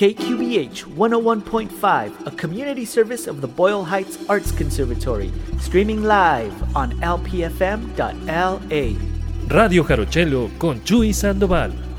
KQBH 101.5, a community service of the Boyle Heights Arts Conservatory, streaming live on lpfm.la. Radio Jarochelo con Chuy Sandoval.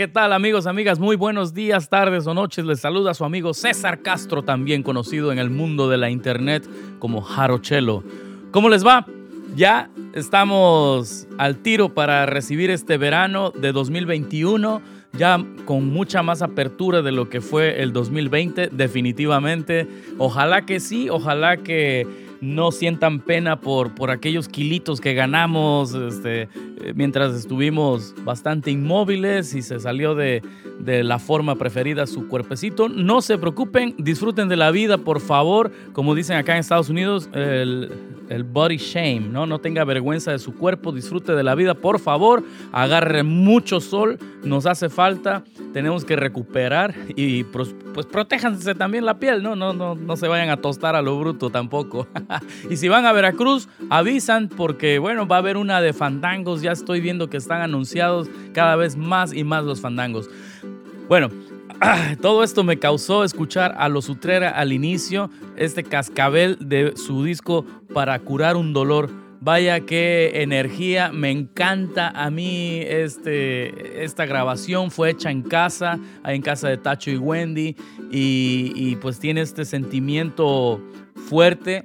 ¿Qué tal amigos, amigas? Muy buenos días, tardes o noches. Les saluda su amigo César Castro, también conocido en el mundo de la internet como Jarochelo. ¿Cómo les va? Ya estamos al tiro para recibir este verano de 2021, ya con mucha más apertura de lo que fue el 2020, definitivamente. Ojalá que sí, ojalá que no sientan pena por, por aquellos kilitos que ganamos este, eh, mientras estuvimos bastante inmóviles y se salió de, de, la forma preferida su cuerpecito. No se preocupen, disfruten de la vida, por favor. Como dicen acá en Estados Unidos, el, el body shame, ¿no? No tenga vergüenza de su cuerpo, disfrute de la vida, por favor. Agarre mucho sol, nos hace falta. Tenemos que recuperar y pues, pues protéjanse también la piel, ¿no? No, no, no se vayan a tostar a lo bruto tampoco. y si van a Veracruz, avisan porque, bueno, va a haber una de fandangos. Ya estoy viendo que están anunciados cada vez más y más los fandangos. Bueno, todo esto me causó escuchar a los Utrera al inicio, este cascabel de su disco para curar un dolor. Vaya qué energía, me encanta a mí este, esta grabación, fue hecha en casa, en casa de Tacho y Wendy, y, pues tiene este sentimiento fuerte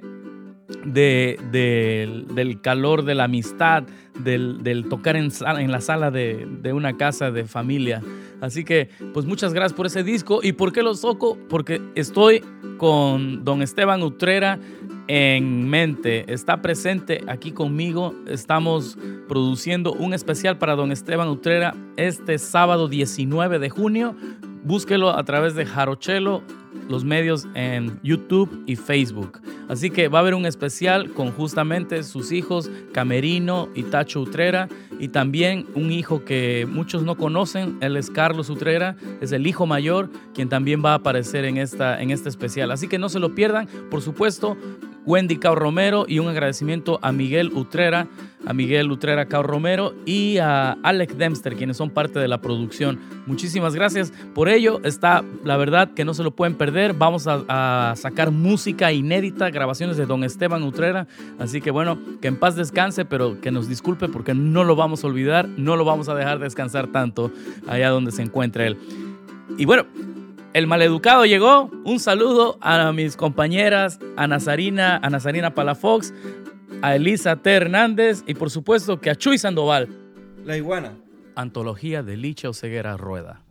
del calor de la amistad, del, tocar en, la sala de, de, una casa de familia. Así que, pues muchas gracias por ese disco. ¿Y por qué lo toco? Porque estoy con don Esteban Utrera en mente. Está presente aquí conmigo. Estamos produciendo un especial para don Esteban Utrera este sábado 19 de junio. Búsquelo a través de Jarochelo los medios en YouTube y Facebook. Así que va a haber un especial con justamente sus hijos Camerino y Tacho Utrera y también un hijo que muchos no conocen, él es Carlos Utrera, es el hijo mayor quien también va a aparecer en, esta, en este especial. Así que no se lo pierdan, por supuesto, Wendy Cao Romero y un agradecimiento a Miguel Utrera, a Miguel Utrera Cao Romero y a Alex Dempster, quienes son parte de la producción. Muchísimas gracias por ello. Está, la verdad, que no se lo pueden perder. Vamos a, sacar música inédita, grabaciones de don Esteban Utrera. Así que bueno, que en paz descanse, pero que nos disculpe porque no lo vamos a olvidar, no lo vamos a dejar descansar tanto allá donde se encuentra él. Y bueno, el maleducado llegó. Un saludo a mis compañeras, a Nazarina, a Nazarina Palafox, a Elisa T. Hernández y por supuesto que a Chuy Sandoval. La iguana. Antología de Licha Oseguera Rueda.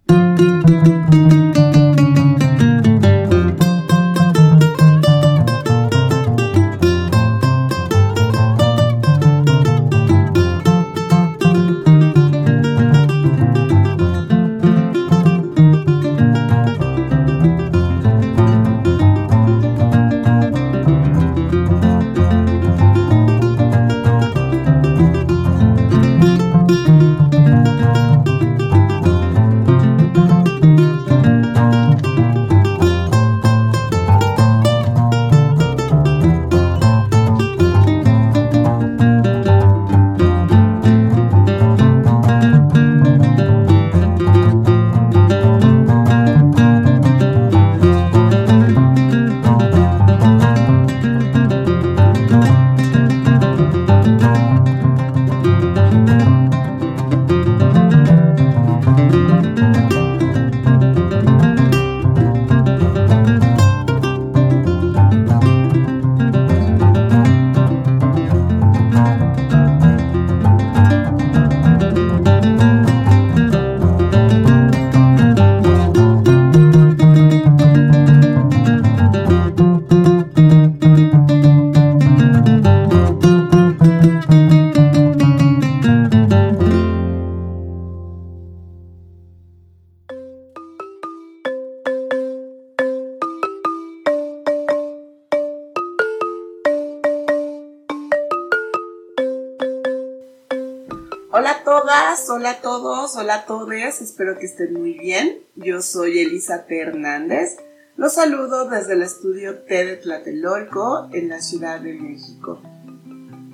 Espero que estén muy bien. Yo soy Elisa T. Hernández. Los saludo desde el estudio T de Tlatelolco en la Ciudad de México.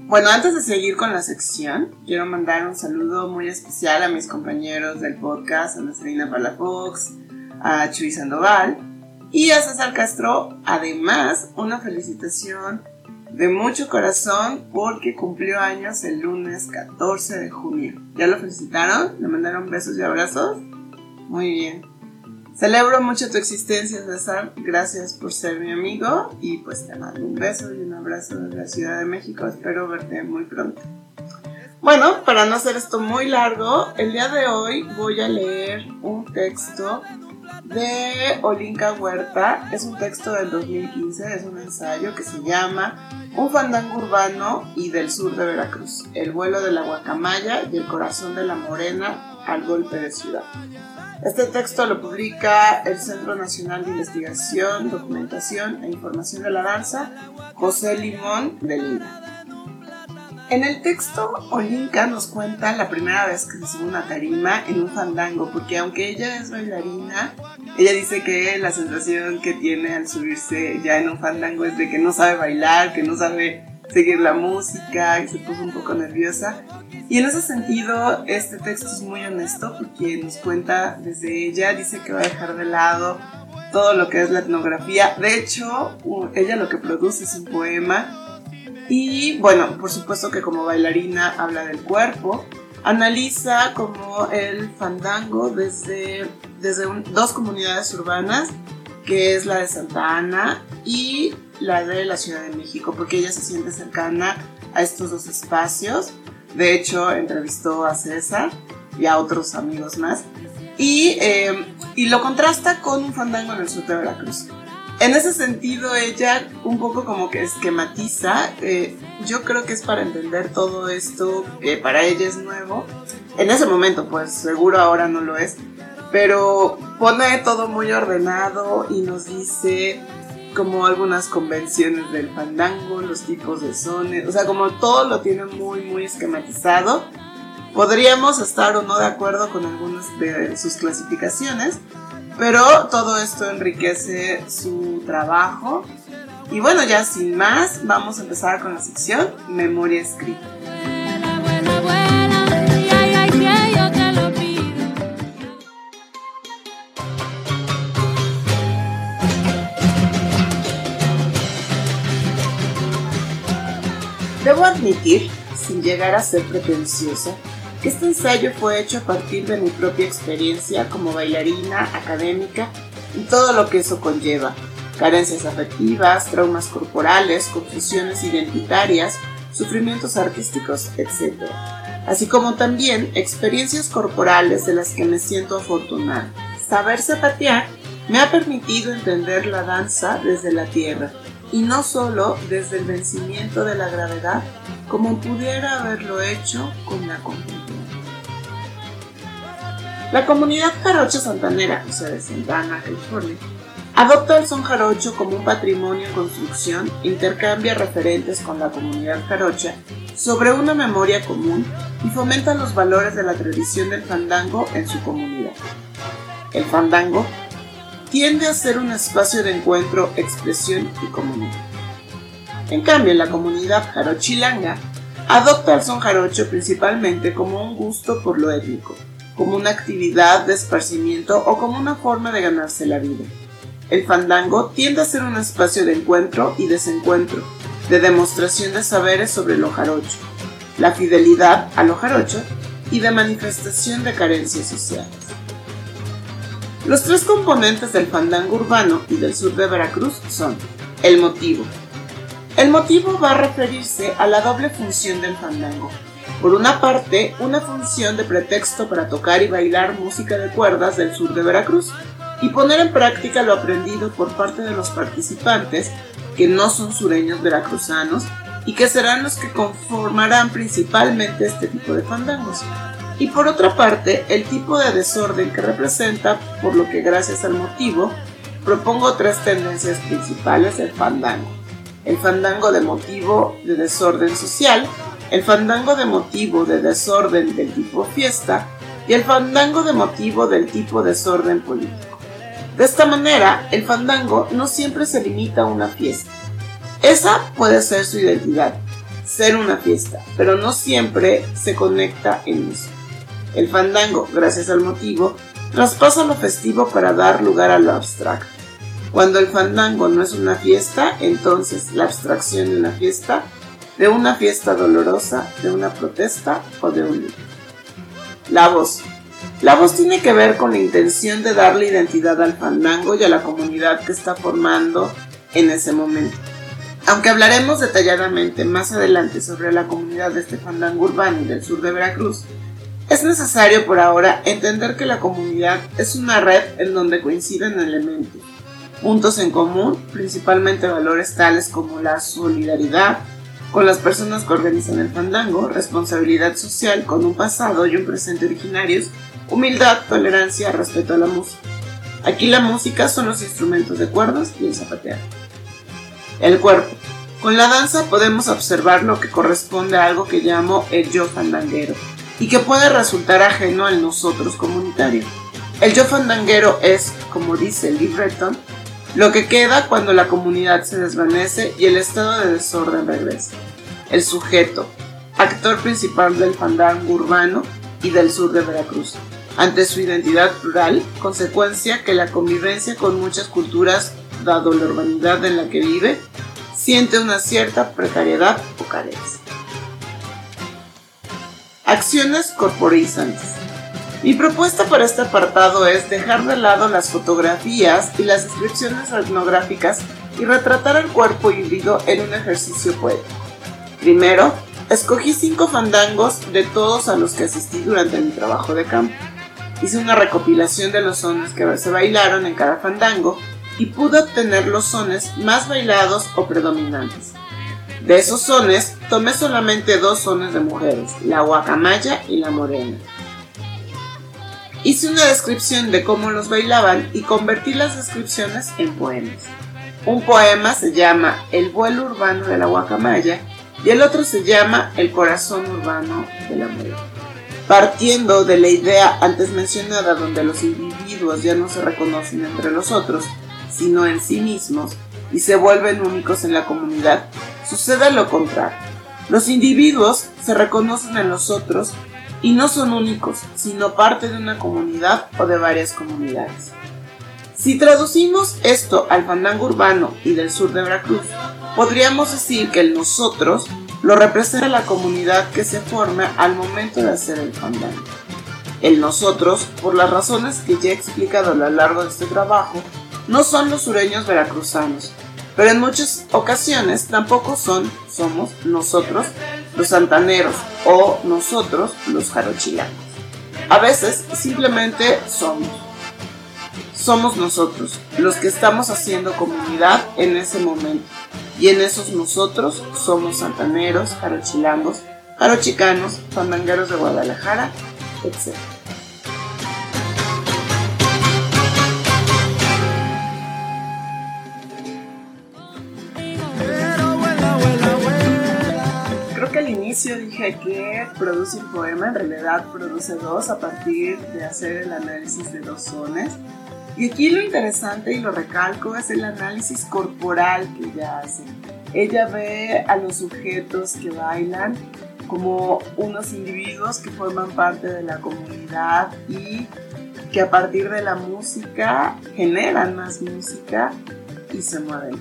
Bueno, antes de seguir con la sección, quiero mandar un saludo muy especial a mis compañeros del podcast, a Nazarina Palafox, a Chuy Sandoval y a César Castro. Además, una felicitación de mucho corazón porque cumplió años el lunes 14 de junio. ¿Ya lo felicitaron? ¿Le mandaron besos y abrazos? Muy bien. Celebro mucho tu existencia, César. Gracias por ser mi amigo y pues te mando un beso y un abrazo desde la Ciudad de México. Espero verte muy pronto. Bueno, para no hacer esto muy largo, el día de hoy voy a leer un texto de Olinka Huerta. Es un texto del 2015, es un ensayo que se llama Un fandango urbano y del sur de Veracruz, el vuelo de la guacamaya y el corazón de la morena al golpe de ciudad. Este texto lo publica el Centro Nacional de Investigación, Documentación e Información de la Danza, José Limón de Lima. En el texto, Olinka nos cuenta la primera vez que se sube una tarima en un fandango, porque aunque ella es bailarina, ella dice que la sensación que tiene al subirse ya en un fandango es de que no sabe bailar, que no sabe seguir la música, y se puso un poco nerviosa. Y en ese sentido, este texto es muy honesto porque nos cuenta desde ella, dice que va a dejar de lado todo lo que es la etnografía. De hecho, ella lo que produce es un poema y bueno, por supuesto que como bailarina habla del cuerpo, analiza como el fandango desde, desde dos comunidades urbanas, que es la de Santa Ana y la de la Ciudad de México, porque ella se siente cercana a estos dos espacios. De hecho, entrevistó a César y a otros amigos más. Y, eh, y lo contrasta con un fandango en el sur de Veracruz. En ese sentido, ella un poco como que esquematiza. Eh, yo creo que es para entender todo esto que para ella es nuevo. En ese momento, pues seguro ahora no lo es. Pero pone todo muy ordenado y nos dice como algunas convenciones del fandango, los tipos de sones, o sea, como todo lo tiene muy, muy esquematizado. Podríamos estar o no de acuerdo con algunas de sus clasificaciones, pero todo esto enriquece su trabajo. Y bueno, ya sin más, vamos a empezar con la sección Memoria Escrita. Debo admitir, sin llegar a ser pretenciosa, este ensayo fue hecho a partir de mi propia experiencia como bailarina académica y todo lo que eso conlleva, carencias afectivas, traumas corporales, confusiones identitarias, sufrimientos artísticos, etc. Así como también experiencias corporales de las que me siento afortunada. Saber zapatear me ha permitido entender la danza desde la tierra y no solo desde el vencimiento de la gravedad como pudiera haberlo hecho con la conjuntura. La comunidad jarocha santanera, sea, de Santana, California, adopta el son jarocho como un patrimonio en construcción intercambia referentes con la comunidad jarocha sobre una memoria común y fomenta los valores de la tradición del fandango en su comunidad. El fandango tiende a ser un espacio de encuentro, expresión y comunidad. En cambio, la comunidad jarochilanga adopta el son jarocho principalmente como un gusto por lo étnico, como una actividad de esparcimiento o como una forma de ganarse la vida. El fandango tiende a ser un espacio de encuentro y desencuentro, de demostración de saberes sobre lo jarocho, la fidelidad a lo y de manifestación de carencias sociales. Los tres componentes del fandango urbano y del sur de Veracruz son el motivo. El motivo va a referirse a la doble función del fandango, por una parte, una función de pretexto para tocar y bailar música de cuerdas del sur de Veracruz y poner en práctica lo aprendido por parte de los participantes que no son sureños veracruzanos y que serán los que conformarán principalmente este tipo de fandangos. Y por otra parte, el tipo de desorden que representa, por lo que gracias al motivo, propongo tres tendencias principales del fandango. El fandango de motivo de desorden social, el fandango de motivo de desorden del tipo fiesta y el fandango de motivo del tipo desorden político. De esta manera, el fandango no siempre se limita a una fiesta. Esa puede ser su identidad, ser una fiesta, pero no siempre se conecta en eso. El fandango, gracias al motivo, traspasa lo festivo para dar lugar a lo abstracto. Cuando el fandango no es una fiesta, entonces la abstracción de una fiesta de una fiesta dolorosa, de una protesta o de un La voz. La voz tiene que ver con la intención de darle identidad al fandango y a la comunidad que está formando en ese momento. Aunque hablaremos detalladamente más adelante sobre la comunidad de este fandango urbano y del sur de Veracruz, Es necesario por ahora entender que la comunidad es una red en donde coinciden elementos, puntos en común, principalmente valores tales como la solidaridad con las personas que organizan el fandango, responsabilidad social con un pasado y un presente originarios, humildad, tolerancia, respeto a la música. Aquí la música son los instrumentos de cuerdas y el zapatear. El cuerpo. Con la danza podemos observar lo que corresponde a algo que llamo el yo fandanguero y que puede resultar ajeno al nosotros comunitario. El yo fandanguero es, como dice el libreto, lo que queda cuando la comunidad se desvanece y el estado de desorden regresa. El sujeto, actor principal del fandango urbano y del sur de Veracruz, ante su identidad plural, consecuencia que la convivencia con muchas culturas, dado la urbanidad en la que vive, siente una cierta precariedad o carencia. Acciones corporizantes. Mi propuesta para este apartado es dejar de lado las fotografías y las descripciones etnográficas y retratar el cuerpo híbrido en un ejercicio poético. Primero, escogí cinco fandangos de todos a los que asistí durante mi trabajo de campo. Hice una recopilación de los sones que se bailaron en cada fandango y pude obtener los sones más bailados o predominantes. De esos sones, tomé solamente dos sones de mujeres, la guacamaya y la morena. Hice una descripción de cómo los bailaban y convertí las descripciones en poemas. Un poema se llama El vuelo urbano de la guacamaya y el otro se llama El corazón urbano de la morena. Partiendo de la idea antes mencionada donde los individuos ya no se reconocen entre los otros, sino en sí mismos, y se vuelven únicos en la comunidad, sucede lo contrario. Los individuos se reconocen en los otros y no son únicos, sino parte de una comunidad o de varias comunidades. Si traducimos esto al fandango urbano y del sur de Veracruz, podríamos decir que el nosotros lo representa la comunidad que se forma al momento de hacer el fandango. El nosotros, por las razones que ya he explicado a lo largo de este trabajo, no son los sureños veracruzanos, pero en muchas ocasiones tampoco son, somos nosotros los santaneros o nosotros los jarochilanos. A veces simplemente somos. Somos nosotros los que estamos haciendo comunidad en ese momento. Y en esos nosotros somos santaneros, jarochilangos, jarochicanos, fandangueros de Guadalajara, etc. dije que produce un poema, en realidad produce dos a partir de hacer el análisis de dos sones. Y aquí lo interesante, y lo recalco, es el análisis corporal que ella hace. Ella ve a los sujetos que bailan como unos individuos que forman parte de la comunidad y que a partir de la música generan más música y se mueven.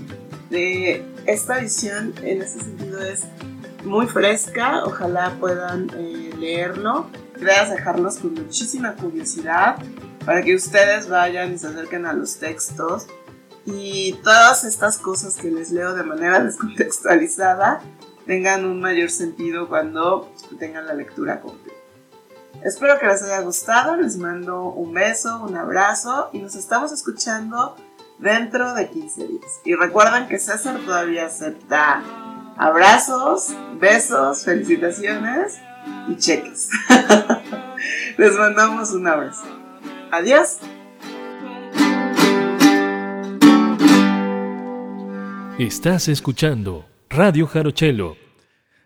De esta visión en ese sentido es muy fresca, ojalá puedan eh, leerlo. Voy a dejarlos con muchísima curiosidad para que ustedes vayan y se acerquen a los textos y todas estas cosas que les leo de manera descontextualizada tengan un mayor sentido cuando tengan la lectura completa. Espero que les haya gustado, les mando un beso, un abrazo y nos estamos escuchando dentro de 15 días. Y recuerden que César todavía acepta abrazos, besos, felicitaciones y cheques. les mandamos un abrazo. Adiós. Estás escuchando Radio Jarochelo.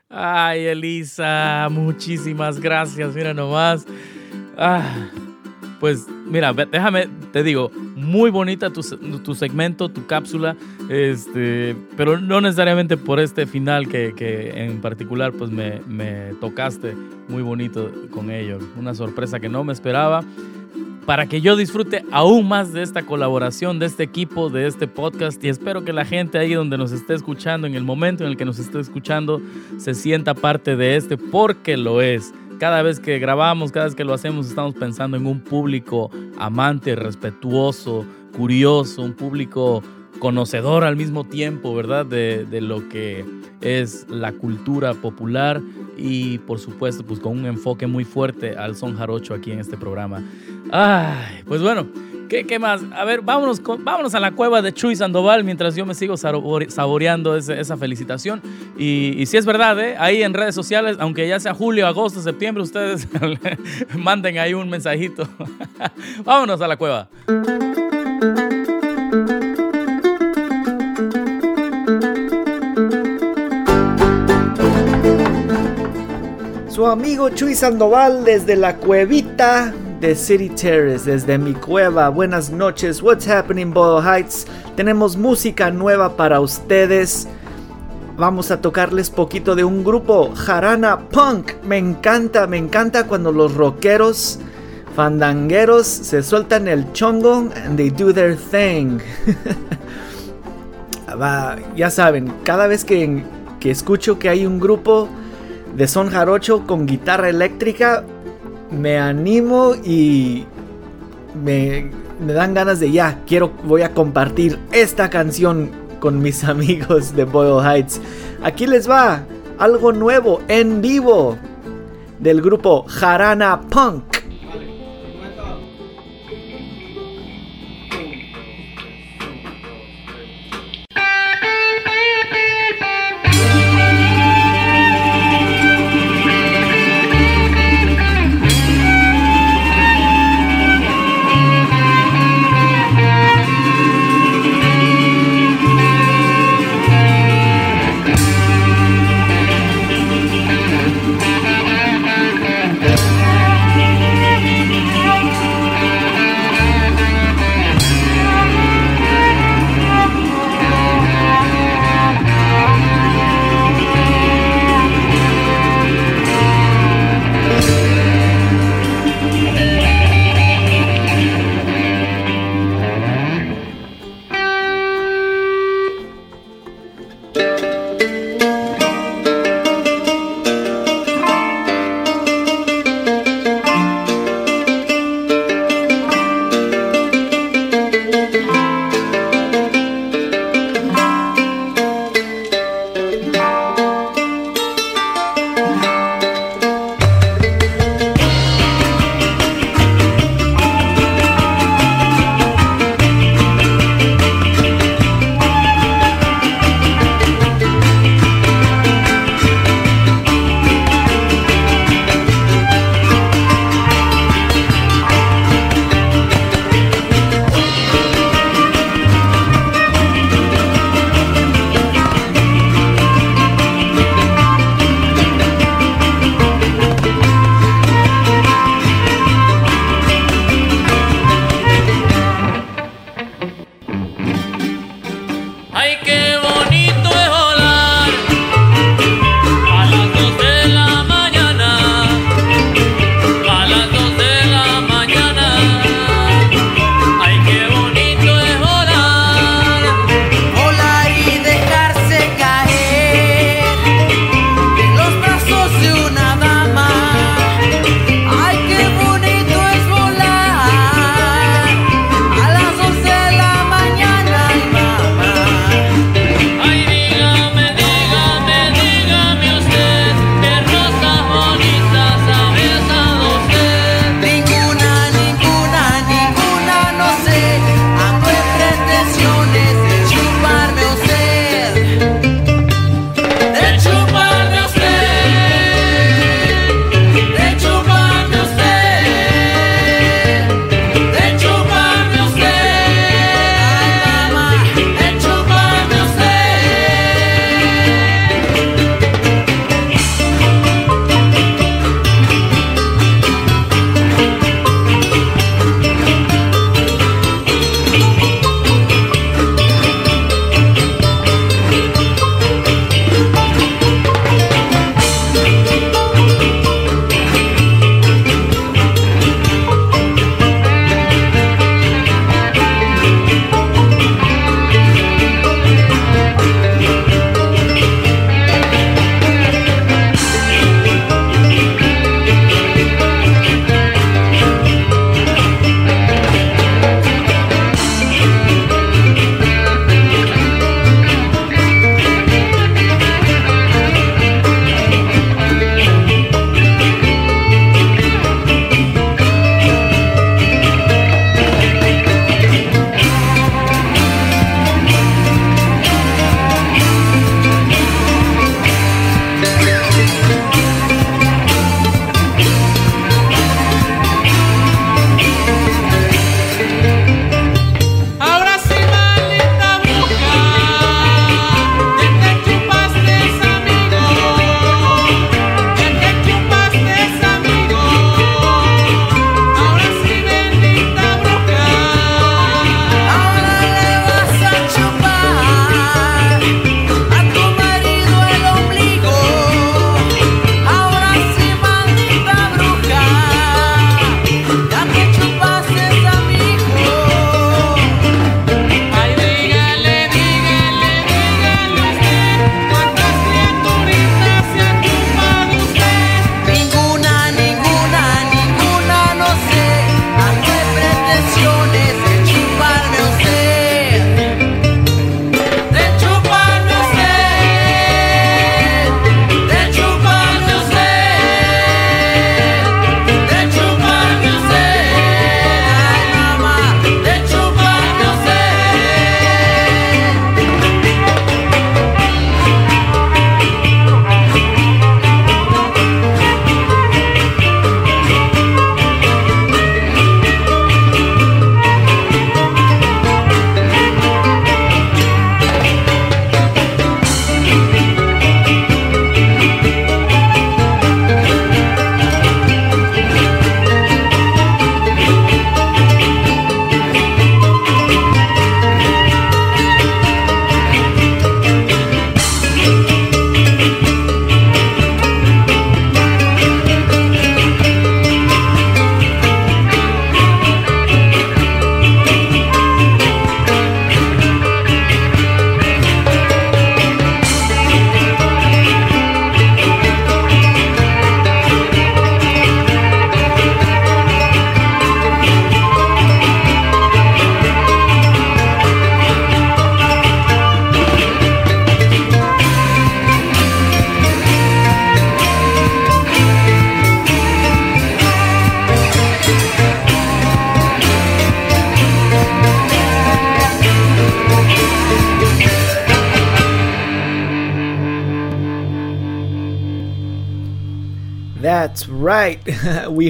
Ay, Elisa, muchísimas gracias. Mira nomás. Ah, pues mira, déjame, te digo, muy bonita tu, tu, segmento, tu cápsula, este, pero no necesariamente por este final que, que en particular pues me, me tocaste muy bonito con ello. Una sorpresa que no me esperaba para que yo disfrute aún más de esta colaboración, de este equipo, de este podcast y espero que la gente ahí donde nos esté escuchando, en el momento en el que nos esté escuchando, se sienta parte de este porque lo es. Cada vez que grabamos, cada vez que lo hacemos, estamos pensando en un público amante, respetuoso, curioso, un público conocedor al mismo tiempo, ¿verdad? De, lo que es la cultura popular y por supuesto pues con un enfoque muy fuerte al son jarocho aquí en este programa. Ay, pues bueno, ¿qué, qué más? A ver, vámonos, con, vámonos a la cueva de Chuy Sandoval mientras yo me sigo saboreando esa felicitación. Y, y, si es verdad, ¿eh? ahí en redes sociales, aunque ya sea julio, agosto, septiembre, ustedes manden ahí un mensajito. vámonos a la cueva. Su amigo Chuy Sandoval desde la cuevita City Terrace, desde mi cueva. Buenas noches, what's happening Boyle Heights? Tenemos música nueva para ustedes. Vamos a tocarles poquito de un grupo, Jarana Punk. Me encanta, me encanta cuando los rockeros fandangueros se sueltan el chongo and they do their thing. ya saben, cada vez que, que escucho que hay un grupo de son jarocho con guitarra eléctrica, me animo y me, dan ganas de ya, quiero, voy a compartir esta canción con mis amigos de Boyle Heights. Aquí les va algo nuevo en vivo del grupo Jarana Punk.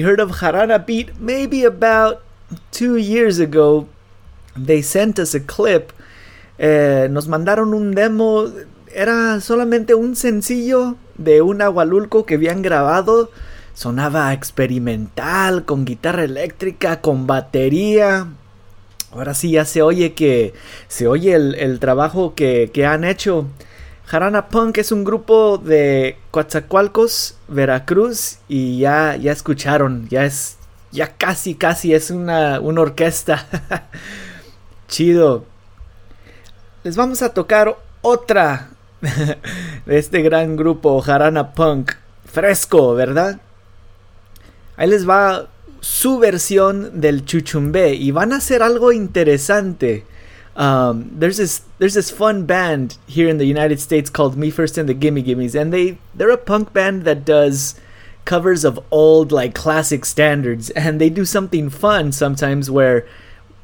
Heard of Jarana Beat maybe about two years ago. They sent us a clip. Eh, nos mandaron un demo. Era solamente un sencillo de un agualulco que habían grabado. Sonaba experimental, con guitarra eléctrica, con batería. Ahora sí ya se oye que se oye el, el trabajo que, que han hecho. Jarana Punk es un grupo de Coatzacoalcos, Veracruz, y ya, ya escucharon, ya es, ya casi, casi es una, una orquesta. Chido. Les vamos a tocar otra de este gran grupo, Jarana Punk. Fresco, ¿verdad? Ahí les va su versión del chuchumbe y van a hacer algo interesante. Um, there's this there's this fun band here in the United States called Me First and the Gimme Gimmes, and they they're a punk band that does covers of old like classic standards, and they do something fun sometimes where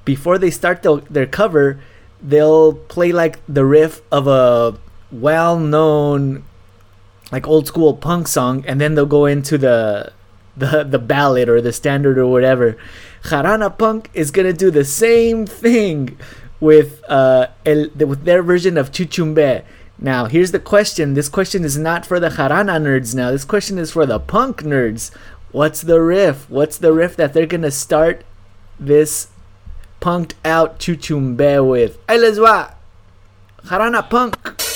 before they start the, their cover, they'll play like the riff of a well-known like old school punk song, and then they'll go into the the the ballad or the standard or whatever. Jarana Punk is gonna do the same thing with uh el, with their version of Chuchumbe. Now, here's the question. This question is not for the Jarana nerds now. This question is for the punk nerds. What's the riff? What's the riff that they're gonna start this punked out Chuchumbe with? Ahí les va. Jarana Punk.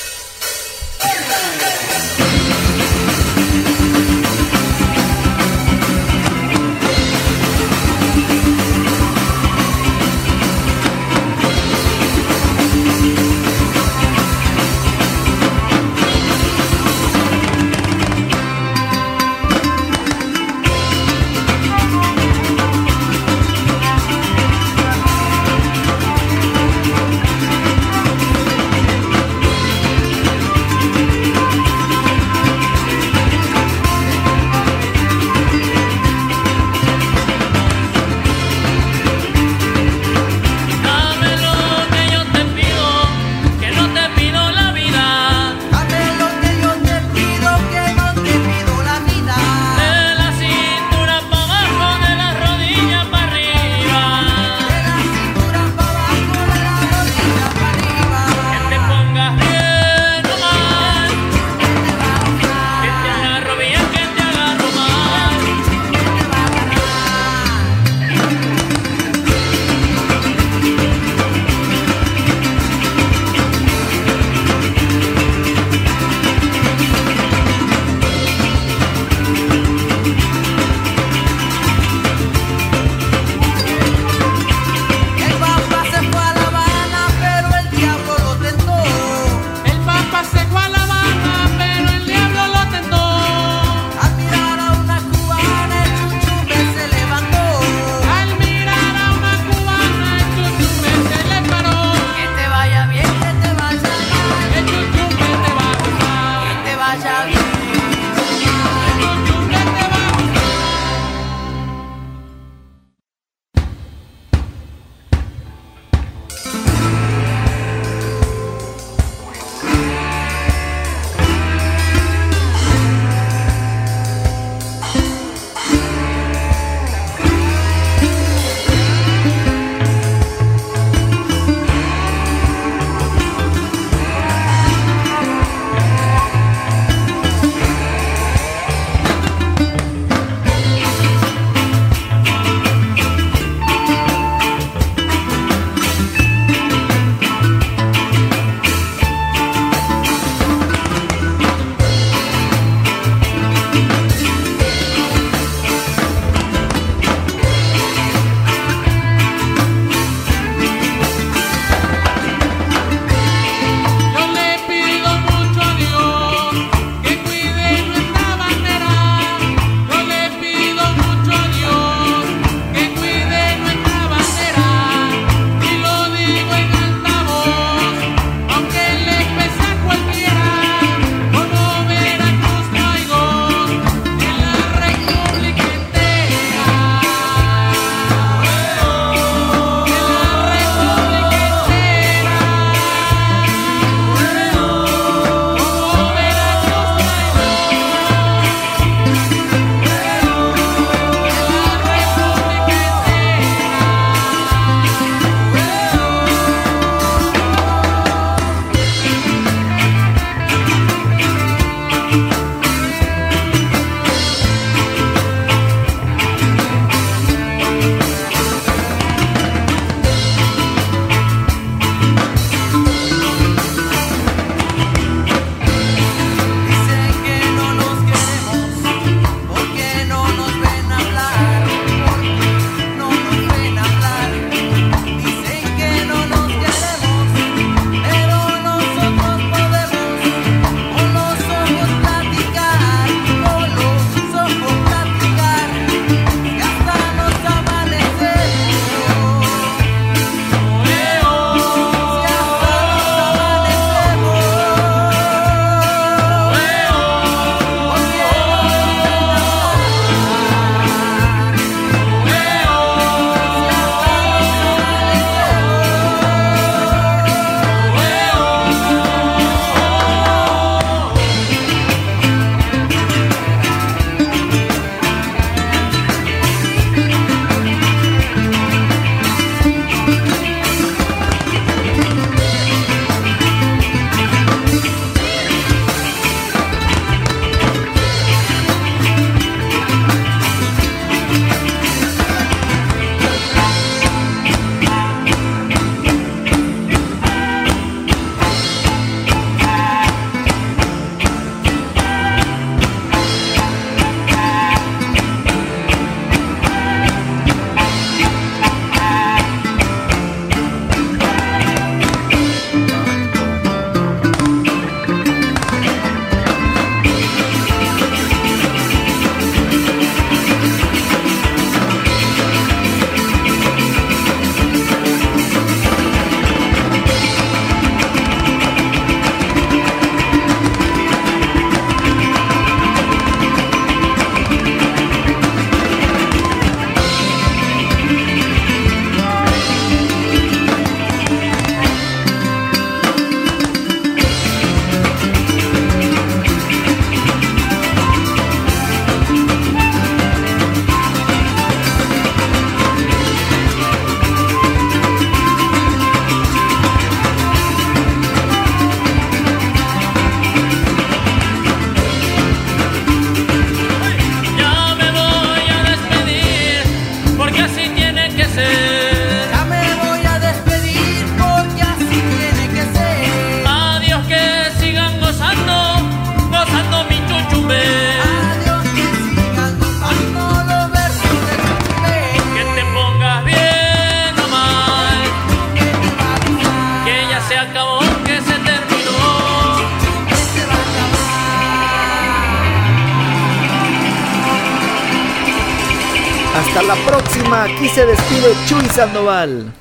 Sandoval.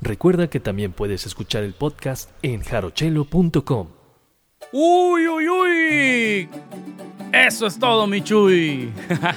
Recuerda que también puedes escuchar el podcast en jarochelo.com. Uy, uy, uy. Eso es todo, mi Chuy.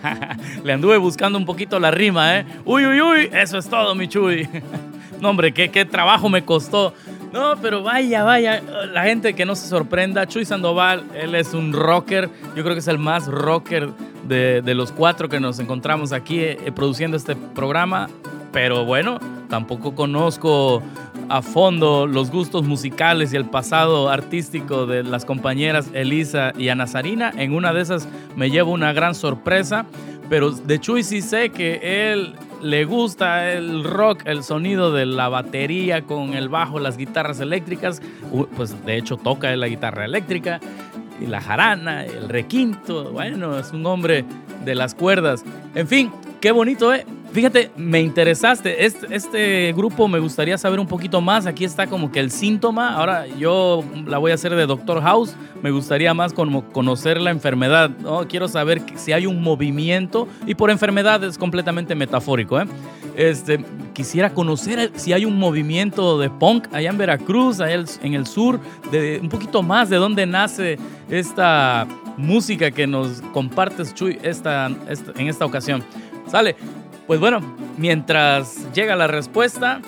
Le anduve buscando un poquito la rima, ¿eh? Uy, uy, uy. Eso es todo, mi Chuy. no, hombre, qué, qué trabajo me costó. No, pero vaya, vaya. La gente que no se sorprenda. Chuy Sandoval, él es un rocker. Yo creo que es el más rocker de, los cuatro que nos encontramos aquí eh, produciendo este programa. Pero bueno, tampoco conozco a fondo los gustos musicales y el pasado artístico de las compañeras Elisa y Ana Sarina. En una de esas me llevo una gran sorpresa, pero de Chuy sí sé que él le gusta el rock, el sonido de la batería con el bajo, las guitarras eléctricas. Pues de hecho toca la guitarra eléctrica y la jarana, el requinto. Bueno, es un hombre de las cuerdas. En fin, qué bonito, ¿eh? Fíjate, me interesaste. Este, grupo me gustaría saber un poquito más. Aquí está como que el síntoma. Ahora yo la voy a hacer de Doctor House. Me gustaría más como conocer la enfermedad. ¿no? Quiero saber si hay un movimiento. Y por enfermedad es completamente metafórico. ¿eh? Este, quisiera conocer si hay un movimiento de punk allá en Veracruz, allá en el sur. Un poquito más de dónde nace esta música que nos compartes, Chuy, esta, en esta ocasión. Sale. Pues bueno, mientras llega la respuesta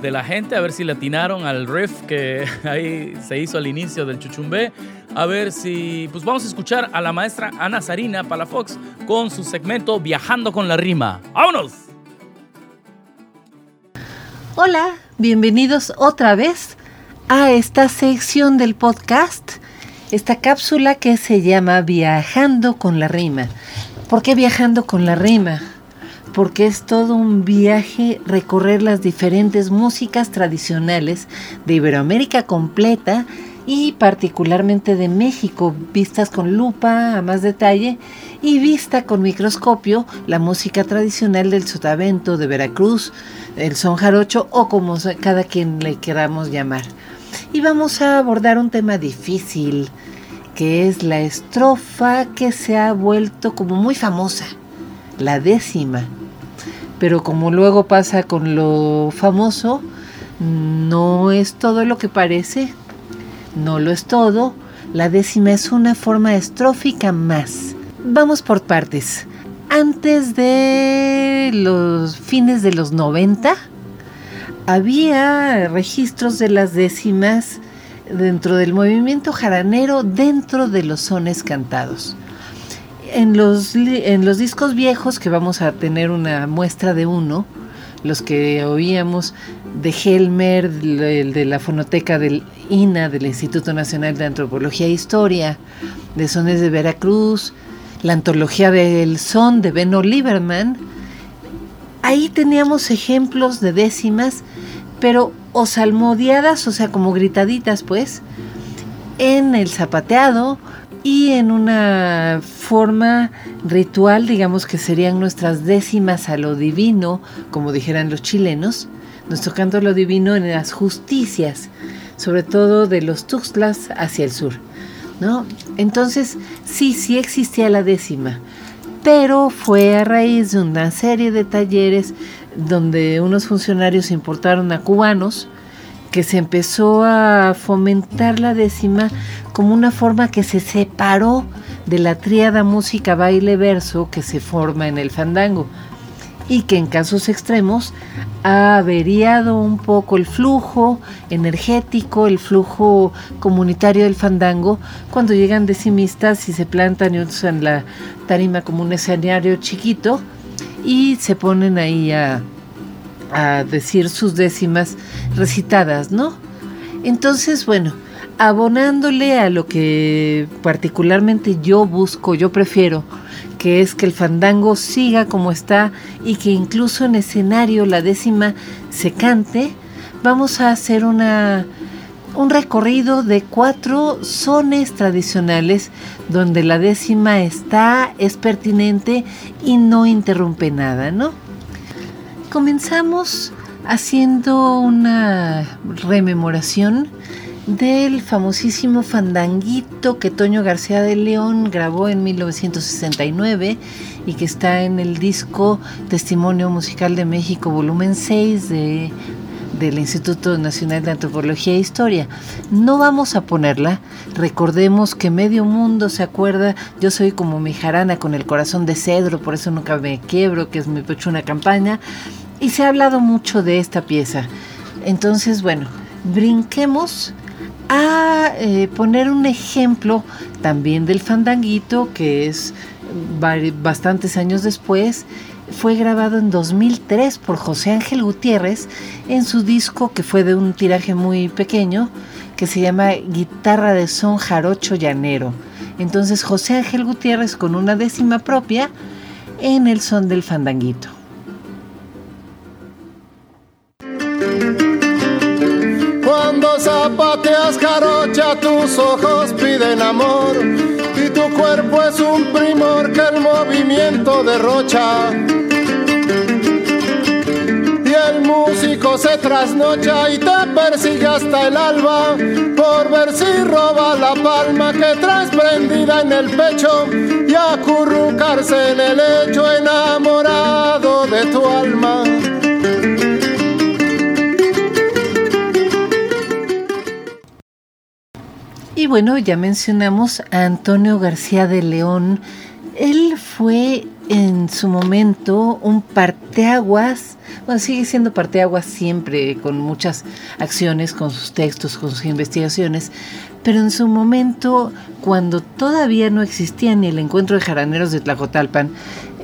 de la gente, a ver si le atinaron al riff que ahí se hizo al inicio del chuchumbé, a ver si, pues vamos a escuchar a la maestra Ana Sarina Palafox con su segmento Viajando con la rima. ¡Vámonos! Hola, bienvenidos otra vez a esta sección del podcast, esta cápsula que se llama Viajando con la rima. ¿Por qué viajando con la rima? Porque es todo un viaje recorrer las diferentes músicas tradicionales de Iberoamérica completa y particularmente de México, vistas con lupa a más detalle y vista con microscopio la música tradicional del sotavento de Veracruz, el son jarocho o como cada quien le queramos llamar. Y vamos a abordar un tema difícil, que es la estrofa que se ha vuelto como muy famosa, la décima pero como luego pasa con lo famoso, no es todo lo que parece, no lo es todo, la décima es una forma estrófica más. Vamos por partes. Antes de los fines de los 90, había registros de las décimas dentro del movimiento jaranero dentro de los sones cantados en los, en los discos viejos, que vamos a tener una muestra de uno, los que oíamos de Helmer, el de la fonoteca del INA, del Instituto Nacional de Antropología e Historia, de Sones de Veracruz, la antología del son de Beno Lieberman, ahí teníamos ejemplos de décimas, pero o salmodiadas, o sea, como gritaditas, pues, en el zapateado, y en una forma ritual, digamos que serían nuestras décimas a lo divino, como dijeran los chilenos, nuestro canto a lo divino en las justicias, sobre todo de los Tuxtlas hacia el sur. ¿no? Entonces, sí, sí existía la décima, pero fue a raíz de una serie de talleres donde unos funcionarios importaron a cubanos, que se empezó a fomentar la décima como una forma que se separó de la tríada música baile verso que se forma en el fandango. Y que en casos extremos ha averiado un poco el flujo energético, el flujo comunitario del fandango. Cuando llegan decimistas y se plantan y usan la tarima como un escenario chiquito y se ponen ahí a a decir sus décimas recitadas, ¿no? Entonces, bueno, abonándole a lo que particularmente yo busco, yo prefiero, que es que el fandango siga como está y que incluso en escenario la décima se cante, vamos a hacer una, un recorrido de cuatro sones tradicionales donde la décima está, es pertinente y no interrumpe nada, ¿no? Comenzamos haciendo una rememoración del famosísimo fandanguito que Toño García de León grabó en 1969 y que está en el disco Testimonio Musical de México, volumen 6 de del Instituto Nacional de Antropología e Historia. No vamos a ponerla, recordemos que medio mundo se acuerda, yo soy como mi jarana con el corazón de cedro, por eso nunca me quiebro, que es mi pecho una campaña, y se ha hablado mucho de esta pieza. Entonces, bueno, brinquemos a eh, poner un ejemplo también del fandanguito, que es bastantes años después, fue grabado en 2003 por José Ángel Gutiérrez en su disco que fue de un tiraje muy pequeño, que se llama Guitarra de Son Jarocho Llanero. Entonces José Ángel Gutiérrez con una décima propia en el son del fandanguito. zapateas carocha, tus ojos piden amor cuerpo es un primor que el movimiento derrocha. Y el músico se trasnocha y te persigue hasta el alba por ver si roba la palma que traes prendida en el pecho y acurrucarse en el lecho enamorado de tu alma. Bueno, ya mencionamos a Antonio García de León. Él fue en su momento un parteaguas, bueno, sigue siendo parteaguas siempre, con muchas acciones, con sus textos, con sus investigaciones, pero en su momento, cuando todavía no existía ni el encuentro de jaraneros de Tlacotalpan,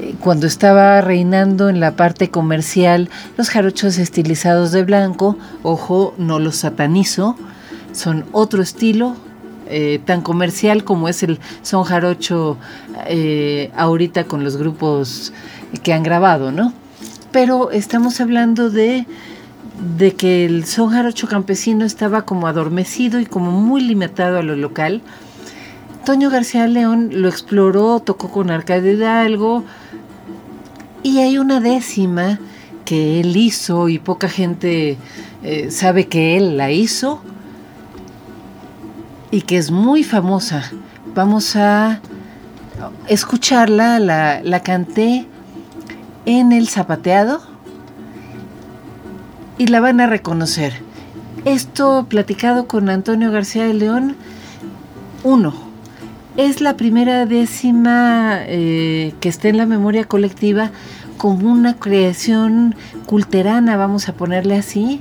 eh, cuando estaba reinando en la parte comercial los jarochos estilizados de blanco, ojo, no los satanizo, son otro estilo, eh, tan comercial como es el son jarocho eh, ahorita con los grupos que han grabado, ¿no? Pero estamos hablando de, de que el son jarocho campesino estaba como adormecido y como muy limitado a lo local. Toño García León lo exploró, tocó con Arcadio Hidalgo y hay una décima que él hizo y poca gente eh, sabe que él la hizo y que es muy famosa. Vamos a escucharla, la, canté en el zapateado y la van a reconocer. Esto platicado con Antonio García de León, uno, es la primera décima eh, que está en la memoria colectiva como una creación culterana, vamos a ponerle así,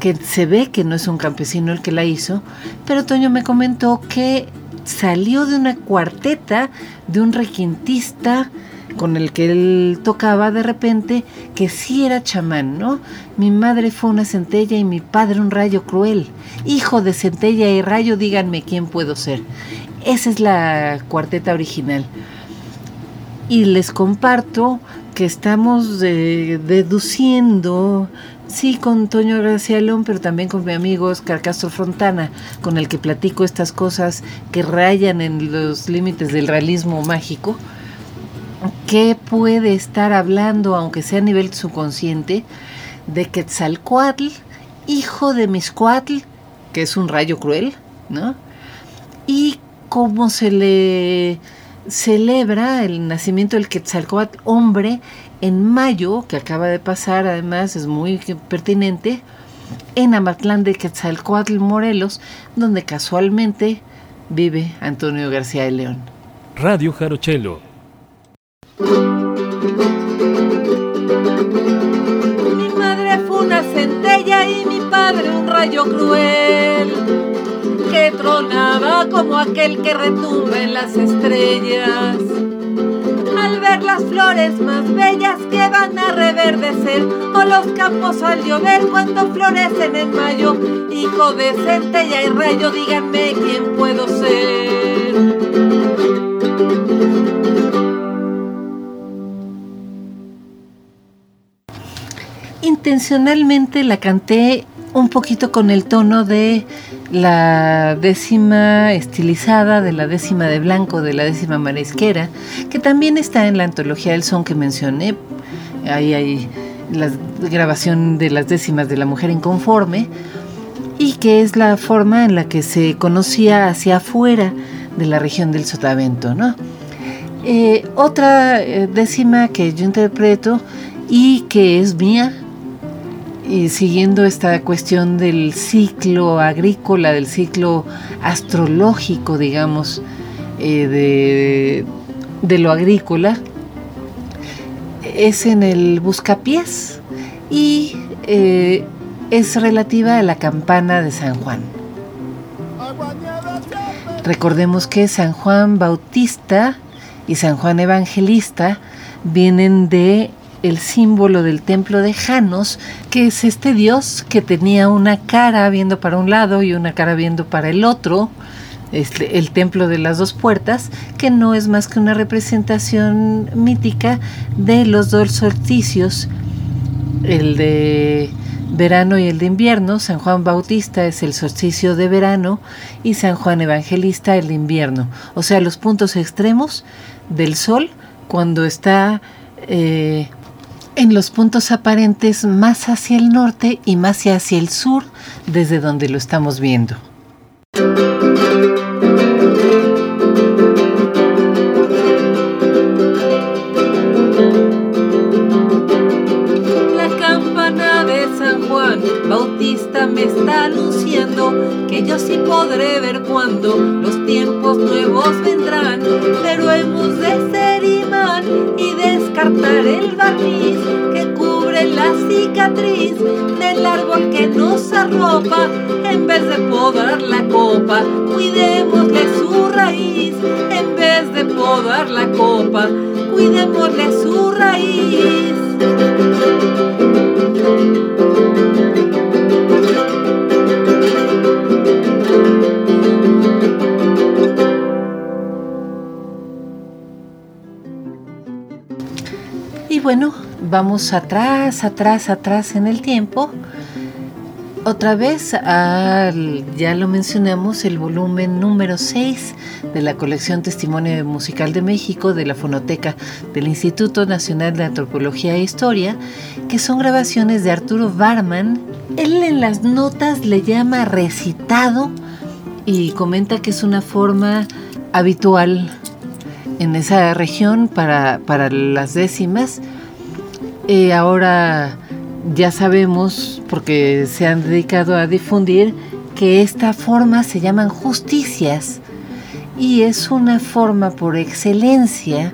que se ve que no es un campesino el que la hizo, pero Toño me comentó que salió de una cuarteta de un requintista con el que él tocaba de repente, que sí era chamán, ¿no? Mi madre fue una centella y mi padre un rayo cruel. Hijo de centella y rayo, díganme quién puedo ser. Esa es la cuarteta original. Y les comparto que estamos deduciendo Sí, con Toño García León, pero también con mi amigo Oscar Castro Frontana, con el que platico estas cosas que rayan en los límites del realismo mágico. ¿Qué puede estar hablando, aunque sea a nivel subconsciente, de Quetzalcoatl, hijo de Miscoatl, que es un rayo cruel, ¿no? Y cómo se le celebra el nacimiento del Quetzalcoatl, hombre, en mayo, que acaba de pasar, además es muy pertinente, en Amatlán de Quetzalcoatl, Morelos, donde casualmente vive Antonio García de León. Radio Jarochelo. Mi madre fue una centella y mi padre un rayo cruel que tronaba como aquel que retumba en las estrellas al ver las flores más bellas que van a reverdecer, o los campos al llover cuando florecen en mayo. Hijo de centella y rayo, díganme quién puedo ser. Intencionalmente la canté un poquito con el tono de la décima estilizada, de la décima de blanco, de la décima marisquera, que también está en la antología del son que mencioné. Ahí hay la grabación de las décimas de la mujer inconforme. y que es la forma en la que se conocía hacia afuera de la región del Sotavento. ¿no? Eh, otra eh, décima que yo interpreto y que es mía, y siguiendo esta cuestión del ciclo agrícola, del ciclo astrológico, digamos, eh, de, de, lo agrícola, es en el buscapiés y es relativa a la campana de San Juan. Recordemos que San Juan Bautista y San Juan Evangelista vienen de el símbolo del templo de Janos, que es este dios que tenía una cara viendo para un lado y una cara viendo para el otro, este, el templo de las dos puertas, que no es más que una representación mítica de los dos solsticios, el de verano y el de invierno. San Juan Bautista es el solsticio de verano y San Juan Evangelista el de invierno. O sea, los puntos extremos del sol cuando está eh, en los puntos aparentes más hacia el norte y más hacia el sur desde donde lo estamos viendo. me está anunciando que yo sí podré ver cuando los tiempos nuevos vendrán. Pero hemos de ser imán y descartar el barniz que cubre la cicatriz del árbol que nos arropa. En vez de podar la copa, cuidémosle su raíz. En vez de podar la copa, cuidémosle su raíz. Bueno, vamos atrás, atrás, atrás en el tiempo. Otra vez, ya lo mencionamos, el volumen número 6 de la colección Testimonio Musical de México de la Fonoteca del Instituto Nacional de Antropología e Historia, que son grabaciones de Arturo Barman. Él en las notas le llama recitado y comenta que es una forma habitual en esa región para, para las décimas eh, ahora ya sabemos, porque se han dedicado a difundir, que esta forma se llaman justicias y es una forma por excelencia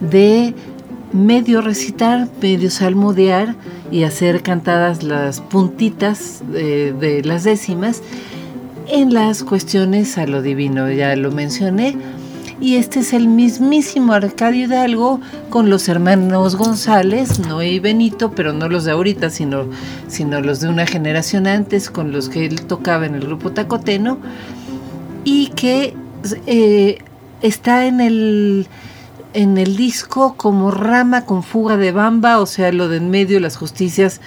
de medio recitar, medio salmodiar y hacer cantadas las puntitas de, de las décimas en las cuestiones a lo divino. Ya lo mencioné, y este es el mismísimo Arcadio Hidalgo con los hermanos González, Noé y Benito, pero no los de ahorita, sino, sino los de una generación antes con los que él tocaba en el grupo Tacoteno. Y que eh, está en el en el disco como rama con fuga de bamba, o sea, lo de en medio, las justicias,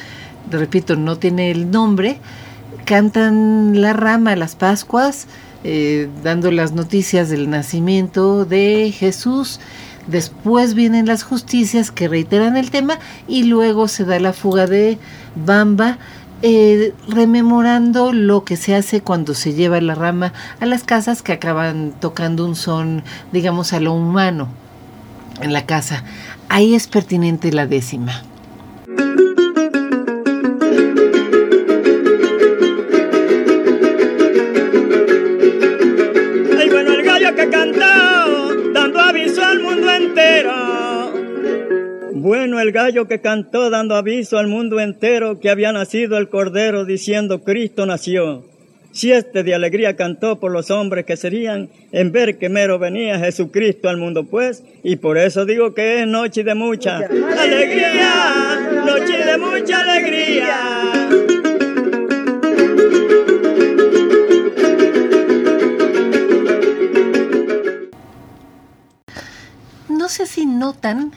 repito, no tiene el nombre, cantan la rama, las Pascuas, eh, dando las noticias del nacimiento de Jesús. Después vienen las justicias que reiteran el tema y luego se da la fuga de Bamba, eh, rememorando lo que se hace cuando se lleva la rama a las casas que acaban tocando un son, digamos, a lo humano en la casa. Ahí es pertinente la décima. El gallo que cantó dando aviso al mundo entero que había nacido el Cordero diciendo Cristo nació. Si este de alegría cantó por los hombres que serían en ver que mero venía Jesucristo al mundo pues, y por eso digo que es noche de mucha alegría, noche de mucha alegría. No sé si notan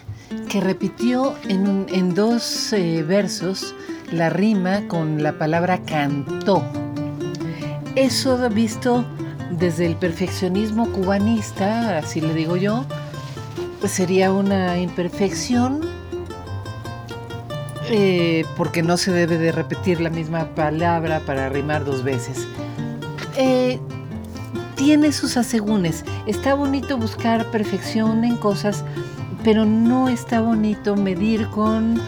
que repitió en, dos eh, versos la rima con la palabra cantó. Eso visto desde el perfeccionismo cubanista, así le digo yo, sería una imperfección eh, porque no se debe de repetir la misma palabra para rimar dos veces. Eh, tiene sus asegúnes. Está bonito buscar perfección en cosas, pero no está bonito medir con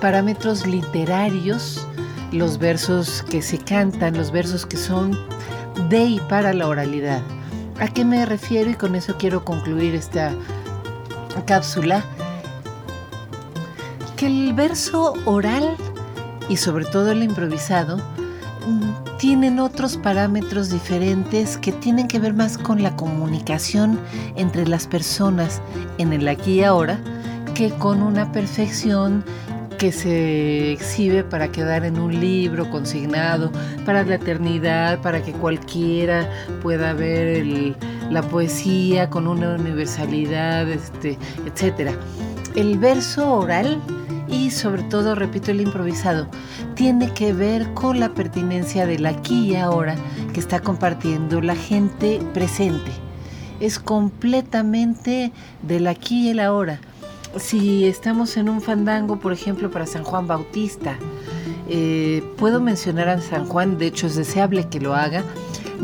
parámetros literarios los versos que se cantan, los versos que son de y para la oralidad. ¿A qué me refiero? Y con eso quiero concluir esta cápsula. Que el verso oral y sobre todo el improvisado tienen otros parámetros diferentes que tienen que ver más con la comunicación entre las personas en el aquí y ahora que con una perfección que se exhibe para quedar en un libro consignado para la eternidad, para que cualquiera pueda ver la poesía con una universalidad, este, etc. El verso oral y sobre todo, repito, el improvisado, tiene que ver con la pertinencia del aquí y ahora que está compartiendo la gente presente. Es completamente del aquí y el ahora si estamos en un fandango, por ejemplo, para San Juan Bautista, eh, puedo mencionar a San Juan, de hecho es deseable que lo haga,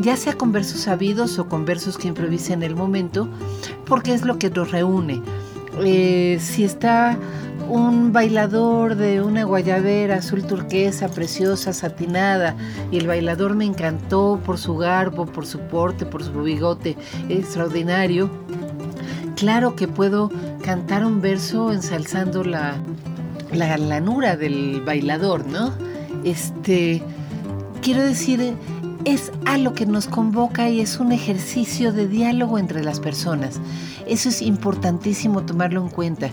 ya sea con versos sabidos o con versos que improvise en el momento, porque es lo que nos reúne. Eh, si está un bailador de una guayabera azul turquesa, preciosa, satinada, y el bailador me encantó por su garbo, por su porte, por su bigote extraordinario, claro que puedo cantar un verso ensalzando la, la lanura del bailador, ¿no? Este, quiero decir, es a lo que nos convoca y es un ejercicio de diálogo entre las personas. Eso es importantísimo tomarlo en cuenta.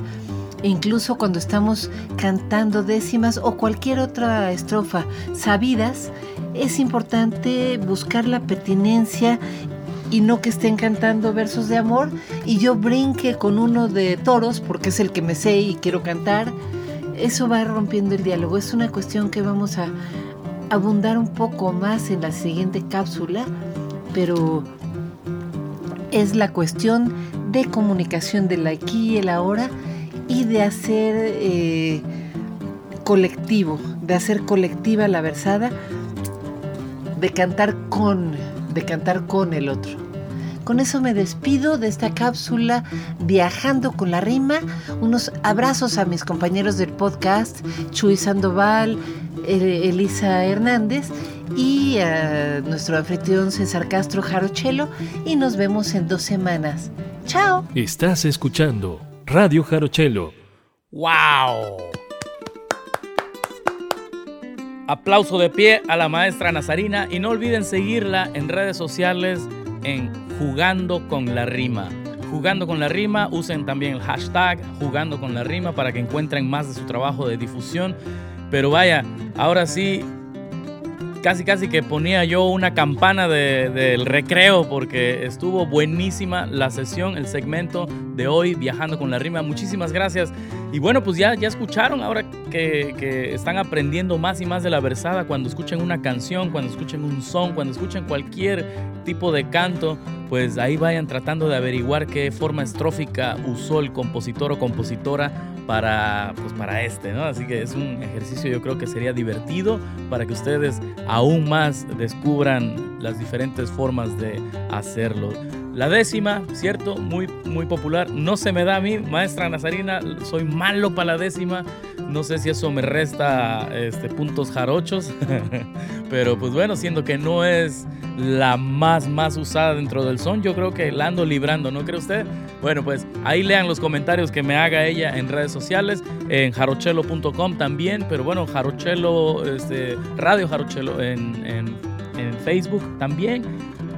Incluso cuando estamos cantando décimas o cualquier otra estrofa sabidas, es importante buscar la pertinencia y no que estén cantando versos de amor y yo brinque con uno de toros porque es el que me sé y quiero cantar. Eso va rompiendo el diálogo. Es una cuestión que vamos a abundar un poco más en la siguiente cápsula, pero es la cuestión de comunicación del aquí y el ahora de hacer eh, colectivo, de hacer colectiva la versada, de cantar con de cantar con el otro. Con eso me despido de esta cápsula Viajando con la Rima. Unos abrazos a mis compañeros del podcast, Chuy Sandoval, Elisa Hernández y a nuestro anfitrión César Castro Jarochelo. Y nos vemos en dos semanas. ¡Chao! Estás escuchando Radio Jarochelo. ¡Wow! Aplauso de pie a la maestra Nazarina y no olviden seguirla en redes sociales en Jugando con la Rima. Jugando con la Rima, usen también el hashtag Jugando con la Rima para que encuentren más de su trabajo de difusión. Pero vaya, ahora sí, casi casi que ponía yo una campana del recreo porque estuvo buenísima la sesión, el segmento de hoy, Viajando con la Rima. Muchísimas gracias. Y bueno, pues ya, ya escucharon ahora que, que, están aprendiendo más y más de la versada cuando escuchen una canción, cuando escuchen un son, cuando escuchen cualquier tipo de canto, pues ahí vayan tratando de averiguar qué forma estrófica usó el compositor o compositora para, pues para este, ¿no? Así que es un ejercicio yo creo que sería divertido para que ustedes aún más descubran las diferentes formas de hacerlo. La décima, ¿cierto? Muy, muy popular. No se me da a mí, maestra Nazarina, soy malo para la décima. No sé si eso me resta este, puntos jarochos, pero pues bueno, siendo que no es la más, más usada dentro del son, yo creo que la ando librando, ¿no cree usted? Bueno, pues ahí lean los comentarios que me haga ella en redes sociales, en jarochelo.com también, pero bueno, jarochelo, este, Radio Jarochelo en, en, en Facebook también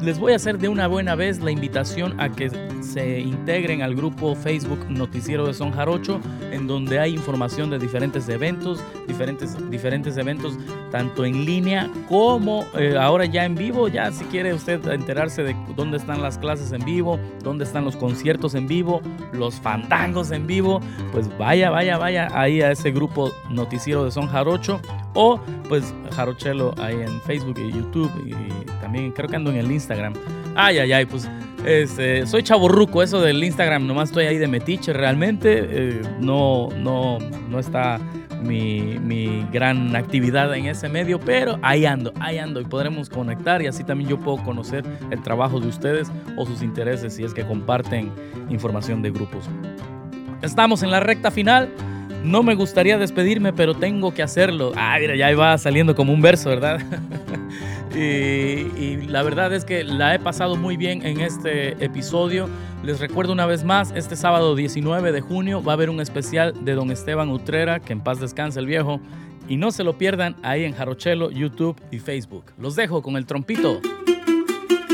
les voy a hacer de una buena vez la invitación a que se integren al grupo Facebook Noticiero de Son Jarocho, en donde hay información de diferentes eventos, diferentes, diferentes eventos, tanto en línea como eh, ahora ya en vivo. Ya si quiere usted enterarse de dónde están las clases en vivo, dónde están los conciertos en vivo, los fandangos en vivo, pues vaya, vaya, vaya ahí a ese grupo Noticiero de Son Jarocho o pues Jarochelo ahí en Facebook y YouTube y también creo que ando en el Instagram. Ay, ay, ay, pues este, soy chaborruco, eso del Instagram, nomás estoy ahí de metiche realmente, eh, no, no, no está mi, mi, gran actividad en ese medio, pero ahí ando, ahí ando y podremos conectar y así también yo puedo conocer el trabajo de ustedes o sus intereses si es que comparten información de grupos. Estamos en la recta final. No me gustaría despedirme, pero tengo que hacerlo. Ah, mira, ya va saliendo como un verso, ¿verdad? y, la verdad es que la he pasado muy bien en este episodio. Les recuerdo una vez más, este sábado 19 de junio va a haber un especial de don Esteban Utrera, que en paz descanse el viejo. Y no se lo pierdan ahí en Jarochelo, YouTube y Facebook. Los dejo con el trompito.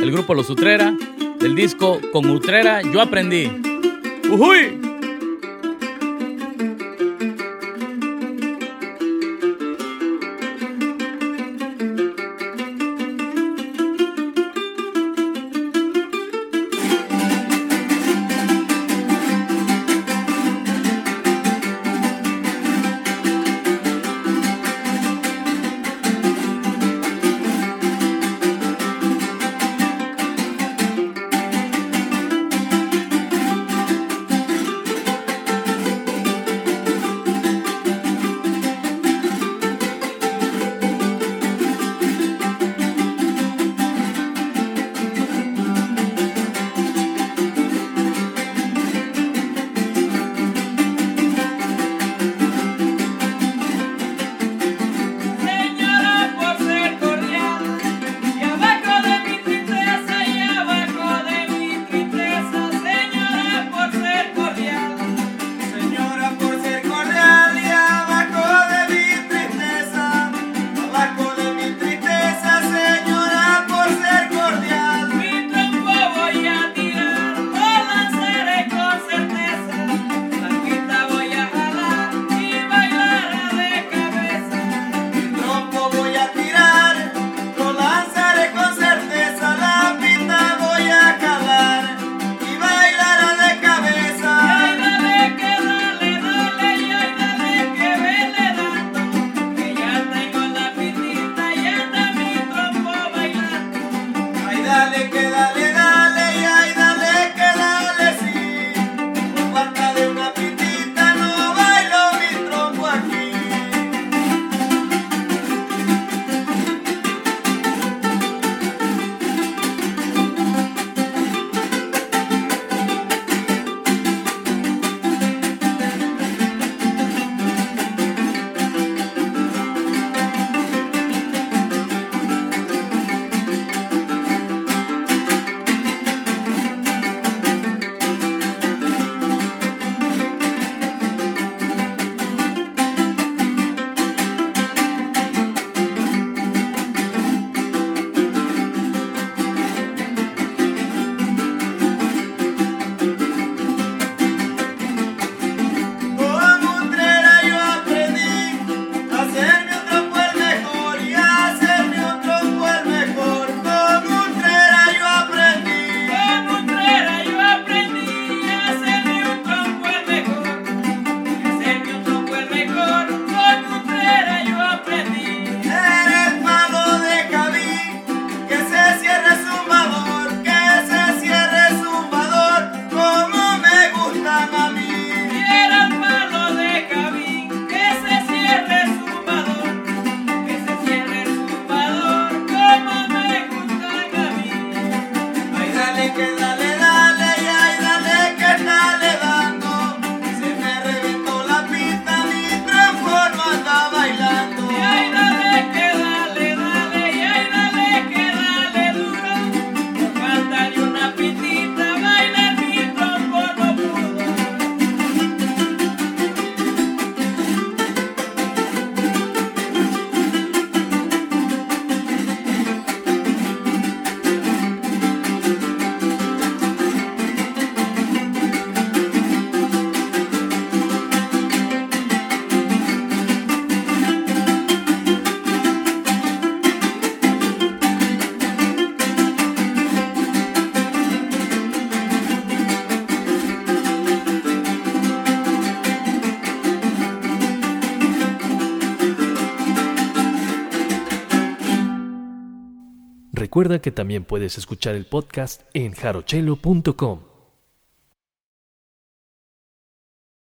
El grupo Los Utrera, del disco Con Utrera yo aprendí. ¡Ujuy! Recuerda que también puedes escuchar el podcast en jarochelo.com.